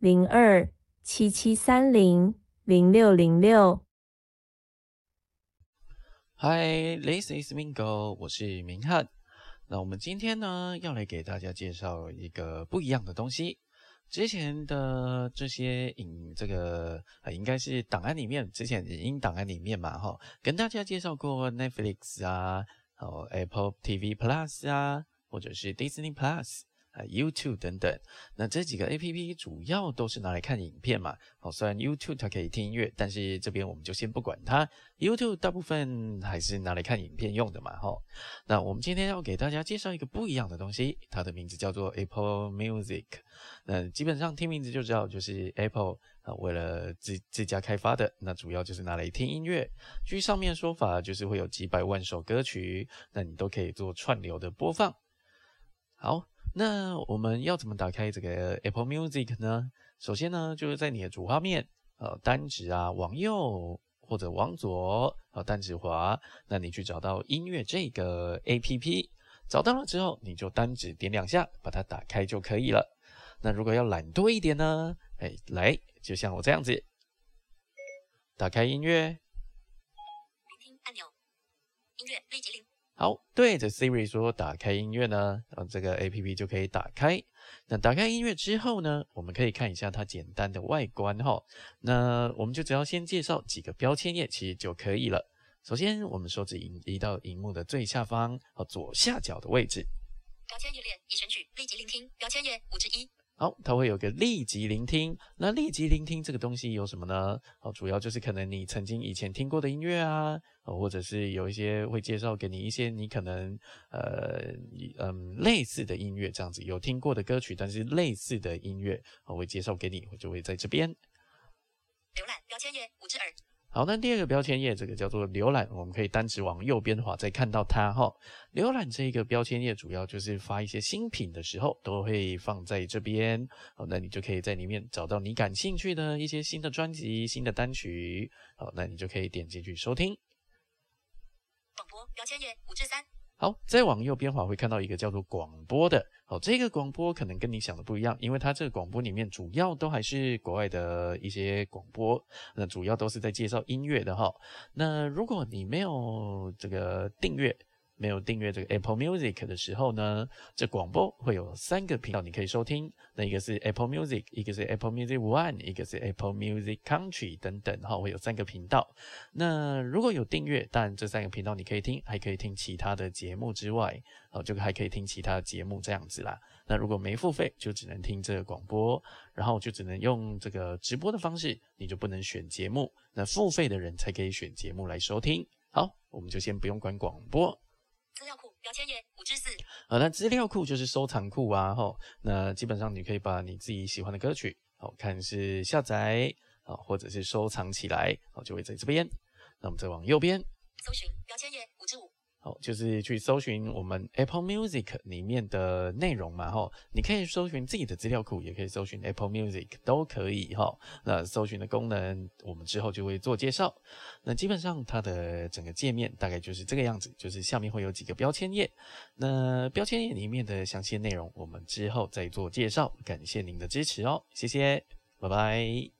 零二七七三零零六零六。Hi，this is Mingo，我是明翰。那我们今天呢，要来给大家介绍一个不一样的东西。之前的这些影，这个应该是档案里面，之前影音档案里面嘛，哈，跟大家介绍过 Netflix 啊，哦 Apple TV Plus 啊，或者是 Disney Plus。啊 YouTube 等等，那这几个 APP 主要都是拿来看影片嘛。哦，虽然 YouTube 它可以听音乐，但是这边我们就先不管它。YouTube 大部分还是拿来看影片用的嘛。哈，那我们今天要给大家介绍一个不一样的东西，它的名字叫做 Apple Music。那基本上听名字就知道，就是 Apple 啊，为了自自家开发的。那主要就是拿来听音乐。据上面说法，就是会有几百万首歌曲，那你都可以做串流的播放。好。那我们要怎么打开这个 Apple Music 呢？首先呢，就是在你的主画面，呃，单指啊，往右或者往左，呃，单指滑，那你去找到音乐这个 APP，找到了之后，你就单指点两下，把它打开就可以了。那如果要懒惰一点呢？哎，来，就像我这样子，打开音乐，聆听按钮，音乐立即铃。好，对着 Siri 说打开音乐呢，然后这个 A P P 就可以打开。那打开音乐之后呢，我们可以看一下它简单的外观哈。那我们就只要先介绍几个标签页，其实就可以了。首先，我们手指移移到荧幕的最下方和左下角的位置，标签页列已选取，立即聆听标签页五至一。好，它会有个立即聆听。那立即聆听这个东西有什么呢？哦，主要就是可能你曾经以前听过的音乐啊，或者是有一些会介绍给你一些你可能呃嗯类似的音乐这样子有听过的歌曲，但是类似的音乐我会介绍给你，我就会在这边浏览标签页五之二。好，那第二个标签页，这个叫做浏览，我们可以单指往右边滑，再看到它哈。浏览这一个标签页，主要就是发一些新品的时候，都会放在这边。好，那你就可以在里面找到你感兴趣的一些新的专辑、新的单曲。好，那你就可以点进去收听。广播标签页五至三。好，再往右边滑会看到一个叫做广播的。好，这个广播可能跟你想的不一样，因为它这个广播里面主要都还是国外的一些广播，那主要都是在介绍音乐的哈。那如果你没有这个订阅，没有订阅这个 Apple Music 的时候呢，这广播会有三个频道你可以收听。那一个是 Apple Music，一个是 Apple Music One，一个是 Apple Music Country 等等，哈，会有三个频道。那如果有订阅，当然这三个频道你可以听，还可以听其他的节目之外，哦，就还可以听其他的节目这样子啦。那如果没付费，就只能听这个广播，然后就只能用这个直播的方式，你就不能选节目。那付费的人才可以选节目来收听。好，我们就先不用管广播。资料库标签页五之四。呃，那资料库就是收藏库啊，吼，那基本上你可以把你自己喜欢的歌曲，好看是下载，啊，或者是收藏起来，好，就会在这边。那我们再往右边，搜寻标签页五之五。就是去搜寻我们 Apple Music 里面的内容嘛，哈，你可以搜寻自己的资料库，也可以搜寻 Apple Music，都可以，哈。那搜寻的功能，我们之后就会做介绍。那基本上它的整个界面大概就是这个样子，就是下面会有几个标签页。那标签页里面的详细内容，我们之后再做介绍。感谢您的支持哦，谢谢，拜拜。